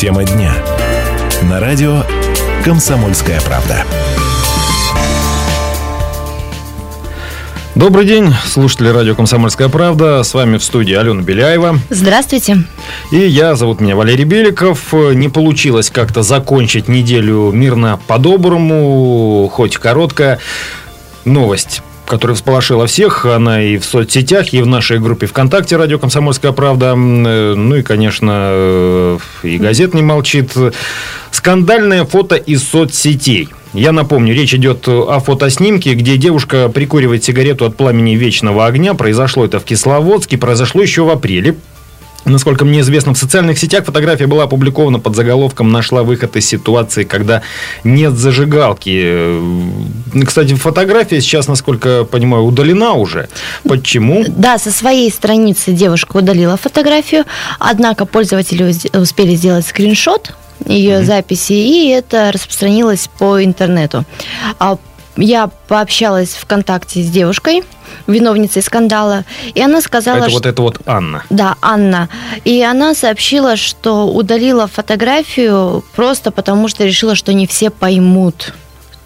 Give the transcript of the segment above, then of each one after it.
Тема дня. На радио «Комсомольская правда». Добрый день, слушатели радио «Комсомольская правда». С вами в студии Алена Беляева. Здравствуйте. И я, зовут меня Валерий Беликов. Не получилось как-то закончить неделю мирно по-доброму, хоть короткая новость которая всполошила всех. Она и в соцсетях, и в нашей группе ВКонтакте «Радио Комсомольская правда». Ну и, конечно, и газет не молчит. Скандальное фото из соцсетей. Я напомню, речь идет о фотоснимке, где девушка прикуривает сигарету от пламени вечного огня. Произошло это в Кисловодске, произошло еще в апреле. Насколько мне известно, в социальных сетях фотография была опубликована под заголовком «Нашла выход из ситуации, когда нет зажигалки». Кстати, фотография сейчас, насколько понимаю, удалена уже. Почему? Да, со своей страницы девушка удалила фотографию, однако пользователи успели сделать скриншот ее mm-hmm. записи, и это распространилось по интернету. А я пообщалась ВКонтакте с девушкой, виновницей скандала, и она сказала... Это что... вот это вот Анна. Да, Анна. И она сообщила, что удалила фотографию просто потому, что решила, что не все поймут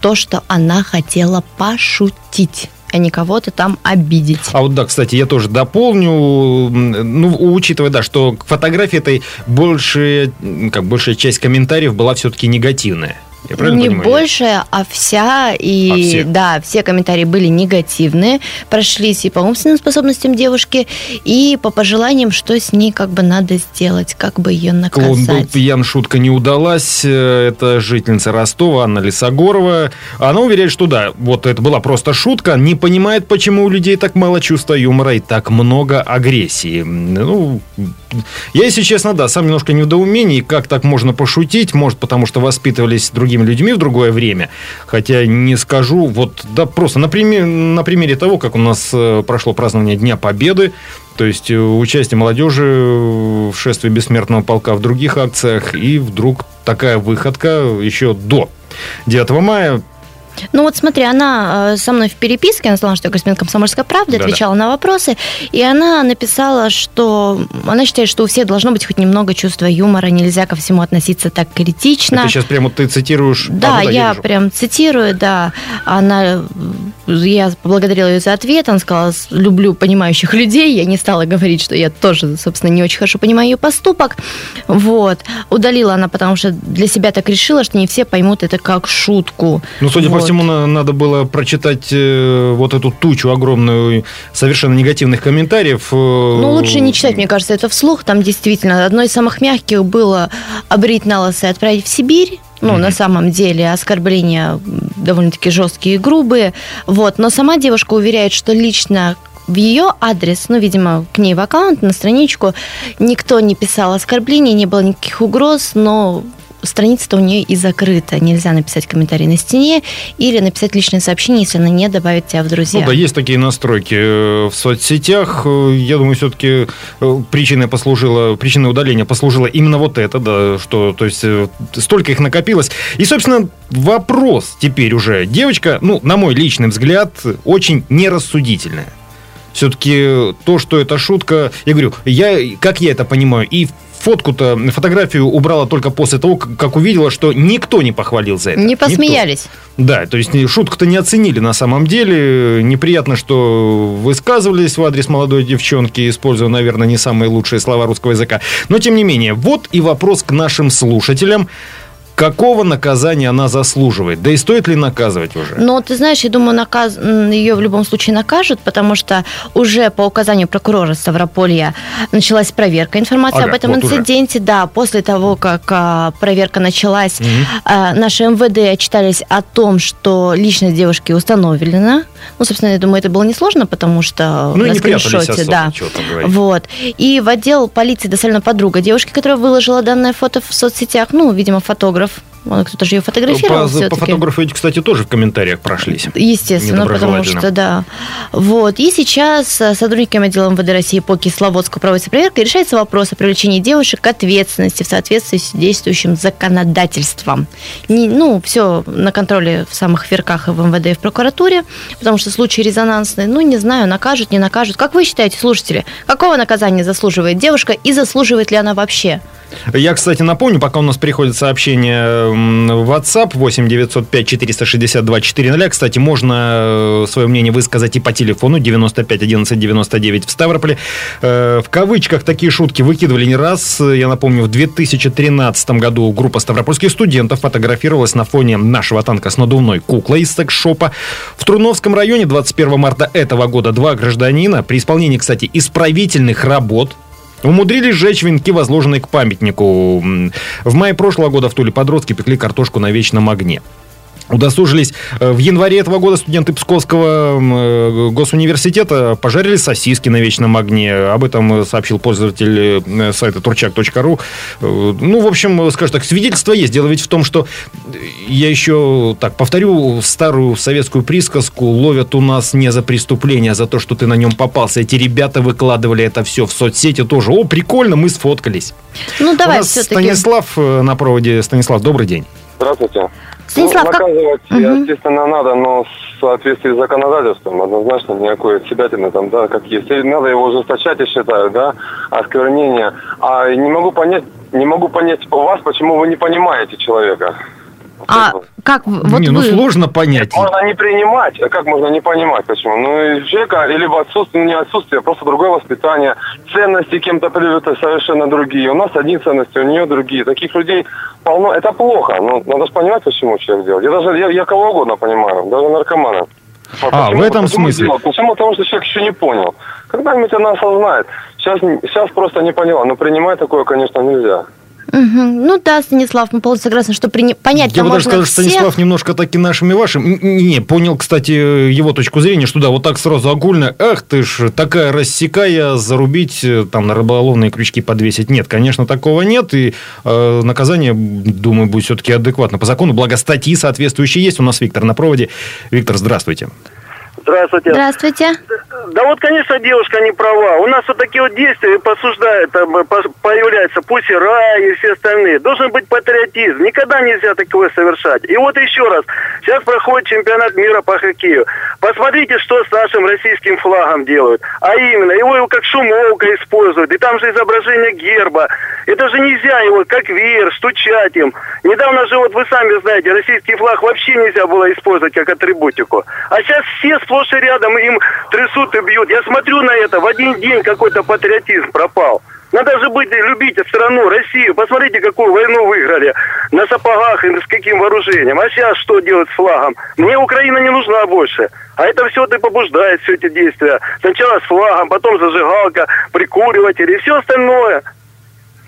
то, что она хотела пошутить а не кого-то там обидеть. А вот да, кстати, я тоже дополню, ну, учитывая, да, что к фотографии этой большая, как большая часть комментариев была все-таки негативная. Я правильно не понимаю? большая, а вся. И а все? да, все комментарии были негативные. Прошлись и по умственным способностям девушки, и по пожеланиям, что с ней как бы надо сделать, как бы ее наказать. Клоун был пьян, шутка не удалась. Э, это жительница Ростова, Анна Лисогорова. Она уверяет, что да, вот это была просто шутка. Не понимает, почему у людей так мало чувства юмора и так много агрессии. Ну, я, если честно, да, сам немножко не в недоумении, как так можно пошутить. Может, потому что воспитывались другие другими людьми в другое время. Хотя не скажу, вот, да, просто на, пример, на примере того, как у нас э, прошло празднование Дня Победы, то есть э, участие молодежи в шествии бессмертного полка в других акциях, и вдруг такая выходка еще до 9 мая ну вот смотри, она э, со мной в переписке, она знала, что я корреспондент «Комсомольской правды», отвечала да. на вопросы, и она написала, что она считает, что у всех должно быть хоть немного чувства юмора, нельзя ко всему относиться так критично. Это сейчас прямо ты цитируешь? Да, а, ну, да я, я прям цитирую, да. Она, я поблагодарила ее за ответ, она сказала, люблю понимающих людей, я не стала говорить, что я тоже, собственно, не очень хорошо понимаю ее поступок, вот. Удалила она, потому что для себя так решила, что не все поймут это как шутку. Ну, судя вот. по всему, надо было прочитать э, вот эту тучу огромную совершенно негативных комментариев. Э, ну, лучше не читать, мне кажется, это вслух. Там действительно одно из самых мягких было обрить на лысо и отправить в Сибирь. Ну, mm-hmm. на самом деле, оскорбления довольно-таки жесткие и грубые. Вот. Но сама девушка уверяет, что лично в ее адрес, ну, видимо, к ней в аккаунт, на страничку, никто не писал оскорблений, не было никаких угроз, но страница-то у нее и закрыта. Нельзя написать комментарий на стене или написать личное сообщение, если она не добавит тебя в друзья. Ну да, есть такие настройки э, в соцсетях. Э, я думаю, все-таки э, причиной послужила, причиной удаления послужила именно вот это, да, что, то есть, столько их накопилось. И, собственно, вопрос теперь уже. Девочка, ну, на мой личный взгляд, очень нерассудительная все-таки то, что это шутка, я говорю, я, как я это понимаю, и фотку-то, фотографию убрала только после того, как увидела, что никто не похвалил за это. Не посмеялись. Никто. Да, то есть шутку-то не оценили на самом деле. Неприятно, что высказывались в адрес молодой девчонки, используя, наверное, не самые лучшие слова русского языка. Но, тем не менее, вот и вопрос к нашим слушателям какого наказания она заслуживает? Да и стоит ли наказывать уже? Ну, ты знаешь, я думаю, наказ... ее в любом случае накажут, потому что уже по указанию прокурора Ставрополья началась проверка информации ага, об этом вот инциденте. Уже. Да, после того, как а, проверка началась, угу. наши МВД отчитались о том, что личность девушки установлена. Ну, собственно, я думаю, это было несложно, потому что ну, на скриншоте, да. Вот. И в отдел полиции доставлена подруга девушки, которая выложила данное фото в соцсетях, ну, видимо, фотограф. Кто-то же ее фотографировал по, по фотографу эти, кстати, тоже в комментариях прошлись. Естественно, потому что, да. Вот. И сейчас э, сотрудниками отдела МВД России по Кисловодску проводится проверка и решается вопрос о привлечении девушек к ответственности в соответствии с действующим законодательством. Не, ну, все на контроле в самых верках и в МВД, и в прокуратуре, потому что случай резонансный. Ну, не знаю, накажут, не накажут. Как вы считаете, слушатели, какого наказания заслуживает девушка и заслуживает ли она вообще? Я, кстати, напомню, пока у нас приходит сообщение в WhatsApp 8 905 462 400. Кстати, можно э, свое мнение высказать и по телефону 95 11 99 в Ставрополе. Э, в кавычках такие шутки выкидывали не раз. Я напомню, в 2013 году группа ставропольских студентов фотографировалась на фоне нашего танка с надувной куклой из секс-шопа. В Труновском районе 21 марта этого года два гражданина при исполнении, кстати, исправительных работ Умудрились сжечь венки, возложенные к памятнику. В мае прошлого года в Туле подростки пекли картошку на вечном огне. Удосужились э, в январе этого года студенты Псковского э, госуниверситета пожарили сосиски на вечном огне. Об этом сообщил пользователь э, сайта турчак.ру. Ну, в общем, скажем так, свидетельство есть. Дело ведь в том, что я еще так повторю старую советскую присказку. Ловят у нас не за преступление, а за то, что ты на нем попался. Эти ребята выкладывали это все в соцсети тоже. О, прикольно, мы сфоткались. Ну, давай у нас все-таки. Станислав на проводе. Станислав, добрый день. Здравствуйте. Станислав, ну, наказывать, как... естественно, надо, но в соответствии с законодательством. Однозначно никакой отсебятины там, да, как есть. И надо его ужесточать, я считаю, да, осквернение. А не могу понять, не могу понять у вас, почему вы не понимаете человека. А как вот не, ну вы... сложно понять. Можно не принимать, а как можно не понимать, почему? Ну, и человека либо отсутствие, ну, не отсутствие, а просто другое воспитание, ценности кем-то привиты совершенно другие. У нас одни ценности, у нее другие. Таких людей полно. Это плохо, ну, надо же понимать, почему человек делает. Я даже, я, я кого угодно понимаю, даже наркомана. А, почему, в этом смысле? Делать? Почему? Потому что человек еще не понял. Когда-нибудь она осознает. Сейчас, сейчас просто не поняла, но принимать такое, конечно, нельзя. Угу. Ну да, Станислав, мы полностью согласны, что при... понять Я бы даже сказал, что Станислав немножко таки нашими вашим. Не, понял, кстати, его точку зрения, что да, вот так сразу огульно, эх ты ж, такая рассекая, зарубить, э, там, на рыболовные крючки подвесить. Нет, конечно, такого нет, и э, наказание, думаю, будет все-таки адекватно по закону, благо статьи соответствующие есть. У нас Виктор на проводе. Виктор, здравствуйте. Здравствуйте. Здравствуйте. Да вот, конечно, девушка не права. У нас вот такие вот действия посуждают, там, появляются пусера и все остальные. Должен быть патриотизм. Никогда нельзя такое совершать. И вот еще раз. Сейчас проходит чемпионат мира по хоккею. Посмотрите, что с нашим российским флагом делают. А именно, его как шумовка используют. И там же изображение герба. Это же нельзя его как веер, стучать им. Недавно же, вот вы сами знаете, российский флаг вообще нельзя было использовать как атрибутику. А сейчас все сплошь и рядом им трясут и бьют. Я смотрю на это, в один день какой-то патриотизм пропал. Надо же быть, любить страну, Россию. Посмотрите, какую войну выиграли. На сапогах и с каким вооружением. А сейчас что делать с флагом? Мне Украина не нужна больше. А это все ты побуждает, все эти действия. Сначала с флагом, потом зажигалка, прикуриватели и все остальное.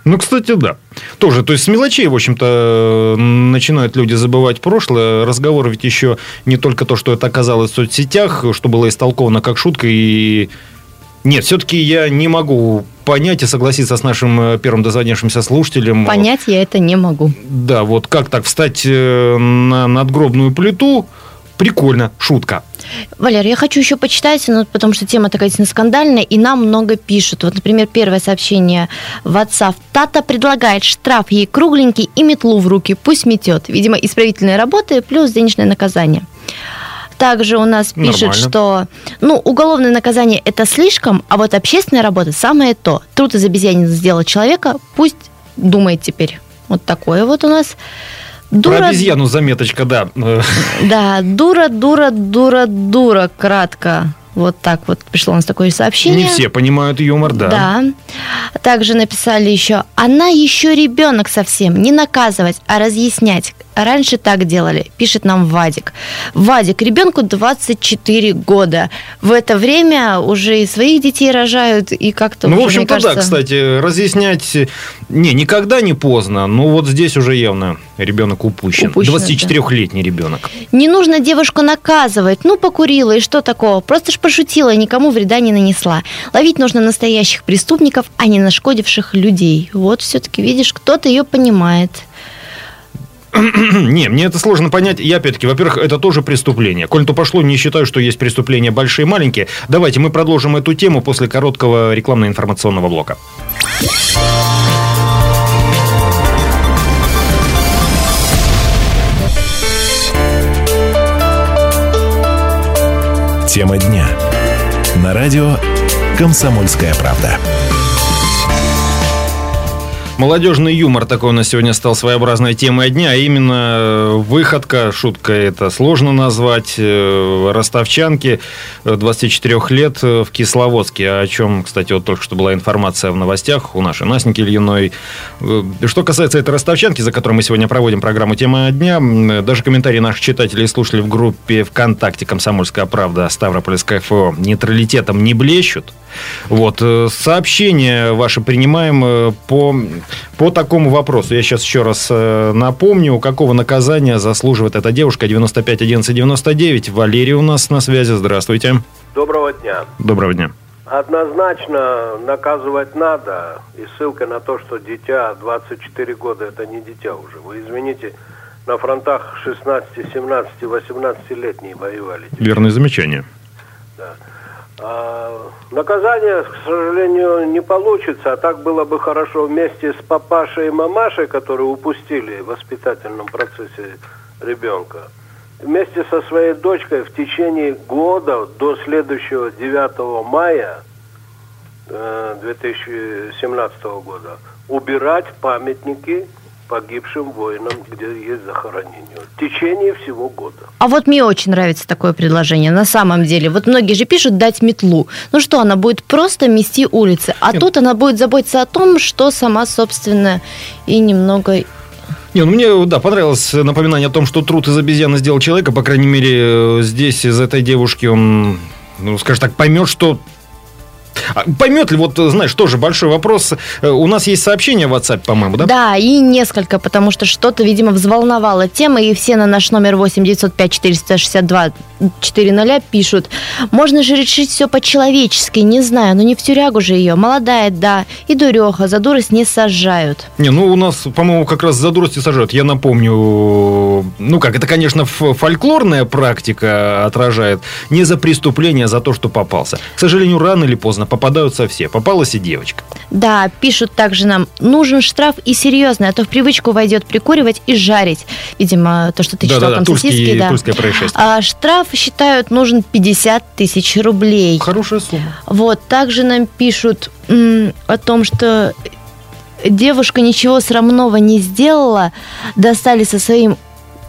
Ну, кстати, да. Тоже, то есть с мелочей, в общем-то, начинают люди забывать прошлое. Разговор ведь еще не только то, что это оказалось в соцсетях, что было истолковано как шутка и... Нет, все-таки я не могу понять и согласиться с нашим э, первым дозвонившимся слушателем. Понять я это не могу. Да, вот как так встать э, на надгробную плиту, Прикольно, шутка. Валер, я хочу еще почитать, ну, потому что тема такая действительно скандальная, и нам много пишут. Вот, например, первое сообщение в WhatsApp. Тата предлагает штраф ей кругленький и метлу в руки, пусть метет. Видимо, исправительные работы плюс денежное наказание. Также у нас пишет, Нормально. что ну, уголовное наказание это слишком, а вот общественная работа самое то. Труд из обезьянин сделать человека, пусть думает теперь. Вот такое вот у нас. Дура... Про обезьяну заметочка, да. Да, дура, дура, дура, дура, кратко. Вот так вот пришло у нас такое сообщение. Не все понимают юмор, да. Да. Также написали еще, она еще ребенок совсем, не наказывать, а разъяснять. Раньше так делали, пишет нам Вадик. Вадик, ребенку 24 года. В это время уже и своих детей рожают, и как-то... Ну, уже, в общем-то, кажется... да, кстати, разъяснять... Не, никогда не поздно, но вот здесь уже явно ребенок упущен. упущен 24-летний да. ребенок. Не нужно девушку наказывать. Ну, покурила, и что такого? Просто ж пошутила, никому вреда не нанесла. Ловить нужно настоящих преступников, а не нашкодивших людей. Вот все-таки, видишь, кто-то ее понимает. Не, мне это сложно понять. Я, опять-таки, во-первых, это тоже преступление. Коль то пошло, не считаю, что есть преступления большие и маленькие. Давайте мы продолжим эту тему после короткого рекламно-информационного блока. Тема дня. На радио «Комсомольская правда». Молодежный юмор такой у нас сегодня стал своеобразной темой дня, а именно э, выходка, шутка это сложно назвать, э, ростовчанки 24 э, лет в Кисловодске, о чем, кстати, вот только что была информация в новостях у нашей Насники Ильиной. Что касается этой ростовчанки, за которой мы сегодня проводим программу «Тема дня», даже комментарии наших читателей и слушателей в группе ВКонтакте «Комсомольская правда» Ставропольская ФО нейтралитетом не блещут. Вот, сообщения ваши принимаем по по такому вопросу, я сейчас еще раз э, напомню, какого наказания заслуживает эта девушка 95 11 99. Валерий у нас на связи. Здравствуйте. Доброго дня. Доброго дня. Однозначно наказывать надо. И ссылка на то, что дитя 24 года, это не дитя уже. Вы извините, на фронтах 16, 17, 18-летние воевали. Верное замечание. Да. А, наказание, к сожалению, не получится, а так было бы хорошо вместе с папашей и мамашей, которые упустили в воспитательном процессе ребенка, вместе со своей дочкой в течение года до следующего 9 мая 2017 э, года убирать памятники погибшим воинам, где есть захоронение. В течение всего года. А вот мне очень нравится такое предложение. На самом деле, вот многие же пишут дать метлу. Ну что, она будет просто мести улицы. А Нет. тут она будет заботиться о том, что сама, собственно, и немного не, ну мне, да, понравилось напоминание о том, что труд из обезьяны сделал человека. По крайней мере, здесь из этой девушки он, ну, скажем так, поймет, что а поймет ли, вот, знаешь, тоже большой вопрос. Э, у нас есть сообщение в WhatsApp, по-моему, да? Да, и несколько, потому что что-то, видимо, взволновало тема, и все на наш номер 8 905 462 4.0 пишут. Можно же решить все по-человечески, не знаю, но не в тюрягу же ее. Молодая, да, и дуреха, за дурость не сажают. Не, ну у нас, по-моему, как раз за дурость и сажают. Я напомню, ну как, это, конечно, фольклорная практика отражает. Не за преступление, а за то, что попался. К сожалению, рано или поздно попадаются все. Попалась и девочка. Да, пишут также нам, нужен штраф и серьезный, а то в привычку войдет прикуривать и жарить. Видимо, то, что ты читал, да, там тульский, сосиски. Да. Тульское происшествие. А, штраф, считают, нужен 50 тысяч рублей. Хорошая сумма. Вот, также нам пишут м, о том, что девушка ничего срамного не сделала, достали со своим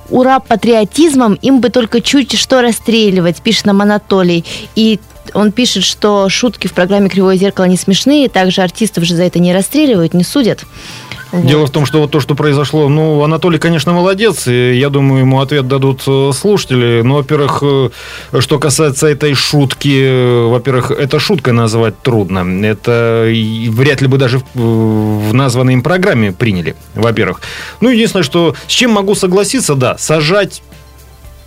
ура патриотизмом, им бы только чуть что расстреливать, пишет нам Анатолий. И он пишет, что шутки в программе «Кривое зеркало» не смешные, также артистов же за это не расстреливают, не судят. Вот. Дело в том, что вот то, что произошло, ну, Анатолий, конечно, молодец, и я думаю, ему ответ дадут э, слушатели. Но, во-первых, э, что касается этой шутки, э, во-первых, это шуткой назвать трудно. Это вряд ли бы даже в названной им программе приняли, во-первых. Ну, единственное, что с чем могу согласиться, да, сажать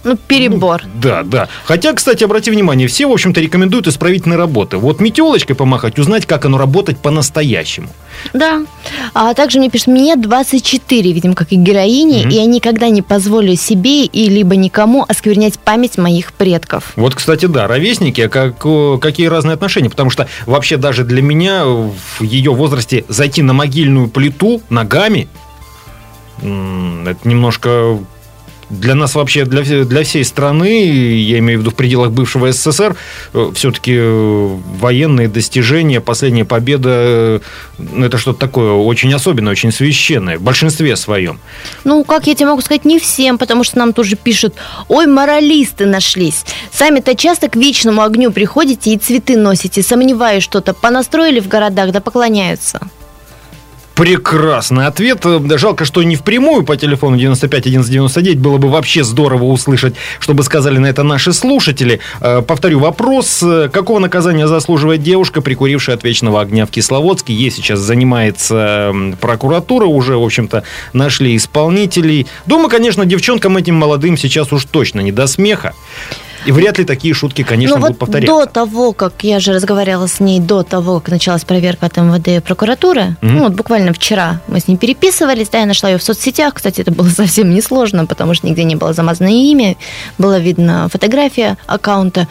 ну, перебор. Ну, да, да. Хотя, кстати, обрати внимание, все, в общем-то, рекомендуют исправительные работы. Вот метелочкой помахать, узнать, как оно работать по-настоящему. Да. А также мне пишут, мне 24, видимо, как и героини, mm-hmm. и я никогда не позволю себе и либо никому осквернять память моих предков. Вот, кстати, да, ровесники, как, какие разные отношения, потому что вообще даже для меня в ее возрасте зайти на могильную плиту ногами, это немножко для нас вообще, для, для всей страны, я имею в виду в пределах бывшего СССР, э, все-таки э, военные достижения, последняя победа, э, ну, это что-то такое очень особенное, очень священное, в большинстве своем. Ну, как я тебе могу сказать, не всем, потому что нам тоже пишут, ой, моралисты нашлись. Сами-то часто к вечному огню приходите и цветы носите, сомневаюсь что-то, понастроили в городах, да поклоняются. Прекрасный ответ. Жалко, что не впрямую по телефону 95 1199 было бы вообще здорово услышать, чтобы сказали на это наши слушатели. Э, повторю вопрос. Какого наказания заслуживает девушка, прикурившая от вечного огня в Кисловодске? Ей сейчас занимается прокуратура, уже, в общем-то, нашли исполнителей. Думаю, конечно, девчонкам этим молодым сейчас уж точно не до смеха. И вряд ли такие шутки, конечно, ну, будут вот повторяться. До того, как я же разговаривала с ней, до того, как началась проверка от МВД и прокуратуры, mm-hmm. ну вот буквально вчера мы с ней переписывались, да, я нашла ее в соцсетях, кстати, это было совсем несложно, потому что нигде не было замазано имя, было видно фотография аккаунта.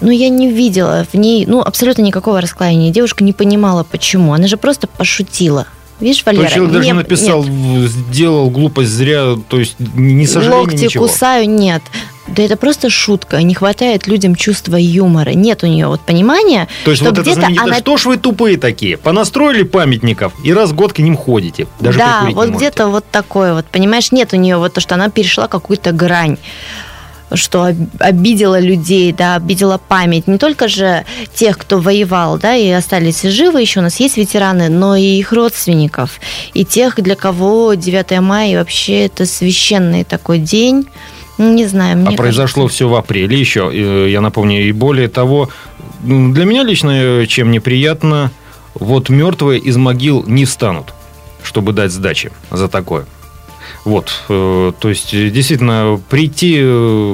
Но я не видела в ней, ну, абсолютно никакого расклеения. Девушка не понимала, почему. Она же просто пошутила. Видишь, Валера? То человек даже написал, нет. сделал глупость зря, то есть не сожаление, Локти ничего. кусаю, нет. Да это просто шутка. Не хватает людям чувства юмора. Нет у нее вот понимания, То есть что вот где-то она... что ж вы тупые такие? Понастроили памятников и раз в год к ним ходите. Даже да, вот где-то вот такое вот, понимаешь, нет у нее вот то, что она перешла какую-то грань что об- обидела людей, да, обидела память. Не только же тех, кто воевал, да, и остались живы, еще у нас есть ветераны, но и их родственников, и тех, для кого 9 мая вообще это священный такой день. Не знаю, мне а произошло все в апреле еще, э, я напомню, и более того, для меня лично э, чем неприятно, вот мертвые из могил не встанут, чтобы дать сдачи за такое. Вот, э, то есть, действительно, прийти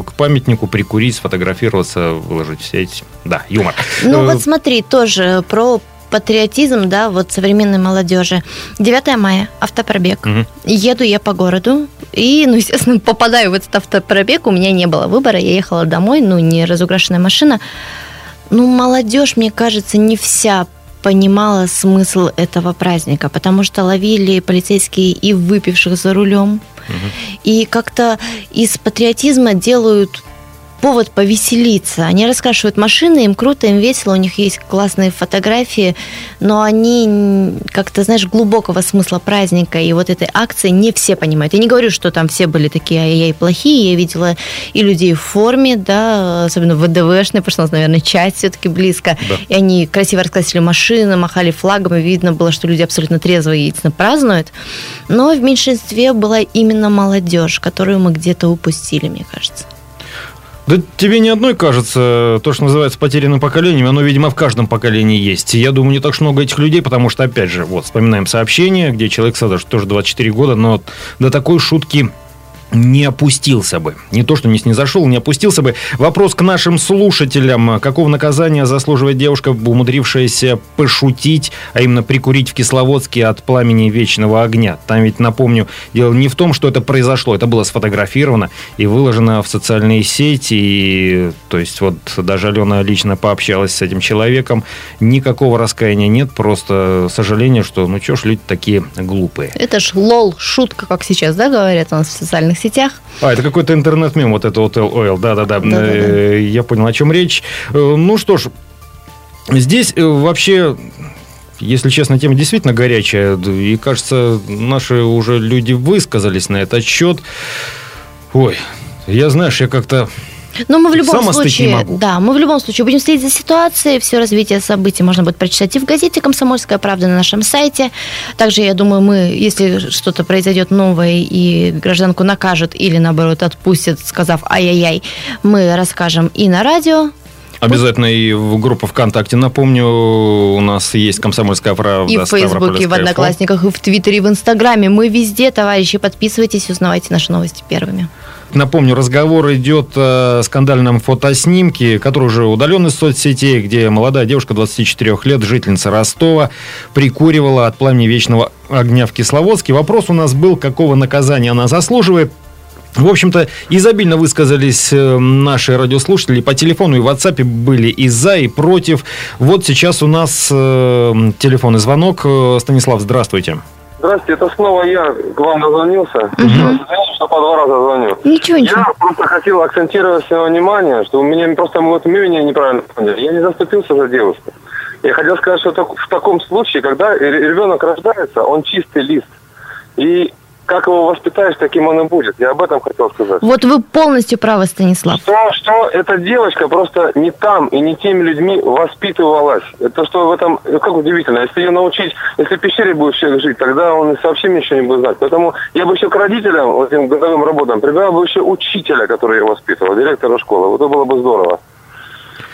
к памятнику, прикурить, сфотографироваться, выложить в сеть. Да, юмор. Ну вот смотри, тоже про патриотизм, да, вот современной молодежи. 9 мая, автопробег. Мгм. Еду я по городу и, ну, естественно, попадаю в этот автопробег. У меня не было выбора, я ехала домой, ну, не разукрашенная машина. Ну, молодежь, мне кажется, не вся понимала смысл этого праздника, потому что ловили полицейские и выпивших за рулем, и как-то из патриотизма делают повод повеселиться. Они раскрашивают машины, им круто, им весело, у них есть классные фотографии, но они как-то, знаешь, глубокого смысла праздника и вот этой акции не все понимают. Я не говорю, что там все были такие ай-яй плохие, я видела и людей в форме, да, особенно ВДВшные, потому что у нас, наверное, часть все-таки близко, Да. и они красиво раскрасили машины, махали флагом, и видно было, что люди абсолютно трезвые и празднуют. Но в меньшинстве была именно молодежь, которую мы где-то упустили, мне кажется. Да тебе не одной кажется, то, что называется потерянным поколением, оно, видимо, в каждом поколении есть. Я думаю, не так уж много этих людей, потому что, опять же, вот, вспоминаем сообщение, где человек что тоже 24 года, но до такой шутки не опустился бы. Не то, что не снизошел, не опустился бы. Вопрос к нашим слушателям. Какого наказания заслуживает девушка, умудрившаяся пошутить, а именно прикурить в Кисловодске от пламени вечного огня? Там ведь, напомню, дело не в том, что это произошло. Это было сфотографировано и выложено в социальные сети. И, то есть вот даже Алена лично пообщалась с этим человеком. Никакого раскаяния нет. Просто сожаление, что ну что ж люди такие глупые. Это ж лол, шутка, как сейчас, да, говорят у нас в социальных сетях. А, это какой-то интернет-мем, вот это вот LOL, да-да-да. Э, Я понял, о чем речь. Э, Ну что ж, здесь э, вообще... Если честно, тема действительно горячая. И, кажется, наши уже люди высказались на этот счет. Ой, я, знаешь, я как-то... Но мы в любом Сам остыть не случае, да, мы в любом случае будем следить за ситуацией. Все развитие событий можно будет прочитать и в газете «Комсомольская правда» на нашем сайте. Также, я думаю, мы, если что-то произойдет новое и гражданку накажут или, наоборот, отпустят, сказав «ай-яй-яй», мы расскажем и на радио. Обязательно и в группу ВКонтакте, напомню, у нас есть «Комсомольская правда». И в Фейсбуке, и в. Одноклассниках, и в Твиттере, и в Инстаграме. Мы везде, товарищи. Подписывайтесь, узнавайте наши новости первыми. Напомню, разговор идет о скандальном фотоснимке, который уже удален из соцсетей, где молодая девушка 24 лет, жительница Ростова, прикуривала от пламени вечного огня в Кисловодске. Вопрос у нас был, какого наказания она заслуживает. В общем-то, изобильно высказались э, наши радиослушатели по телефону и в WhatsApp были и за, и против. Вот сейчас у нас э, телефонный звонок. Э, Станислав, здравствуйте. Здравствуйте, это снова я к вам дозвонился. Раз извините, что по два раза звоню. Ничего, ничего. Я просто хотел акцентировать все внимание, что у меня просто вот меня неправильно поняли. Я не заступился за девушку. Я хотел сказать, что в таком случае, когда ребенок рождается, он чистый лист. И как его воспитаешь, таким он и будет. Я об этом хотел сказать. Вот вы полностью правы, Станислав. Что, что эта девочка просто не там и не теми людьми воспитывалась. Это что в этом, ну, как удивительно. Если ее научить, если в пещере будет человек жить, тогда он вообще ничего не будет знать. Поэтому я бы еще к родителям, вот этим годовым работам, прибавил бы еще учителя, который ее воспитывал, директора школы. Вот это было бы здорово.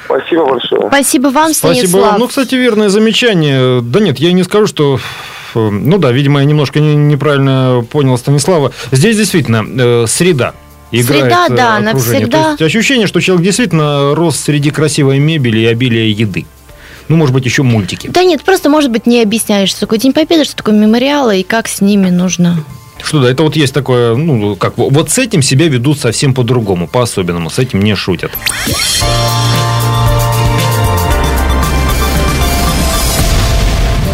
Спасибо большое. Спасибо вам, Спасибо. Станислав. Ну, кстати, верное замечание. Да нет, я не скажу, что... э, Ну да, видимо, я немножко не- неправильно понял Станислава. Здесь действительно э, среда. Играет Среда, э, да, она всегда- То есть ощущение, что человек действительно рос среди красивой мебели и обилия еды. Ну, может быть, еще мультики. Да нет, просто, может быть, не объясняешь, что такое День Победы, что такое мемориалы и как с ними нужно. Что да, это вот есть такое, ну, как вот с этим себя ведут совсем по-другому, по-особенному, с этим не шутят.